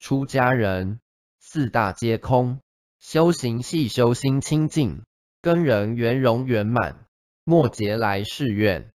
出家人四大皆空，修行系修心清净，跟人圆融圆满，末劫来世愿。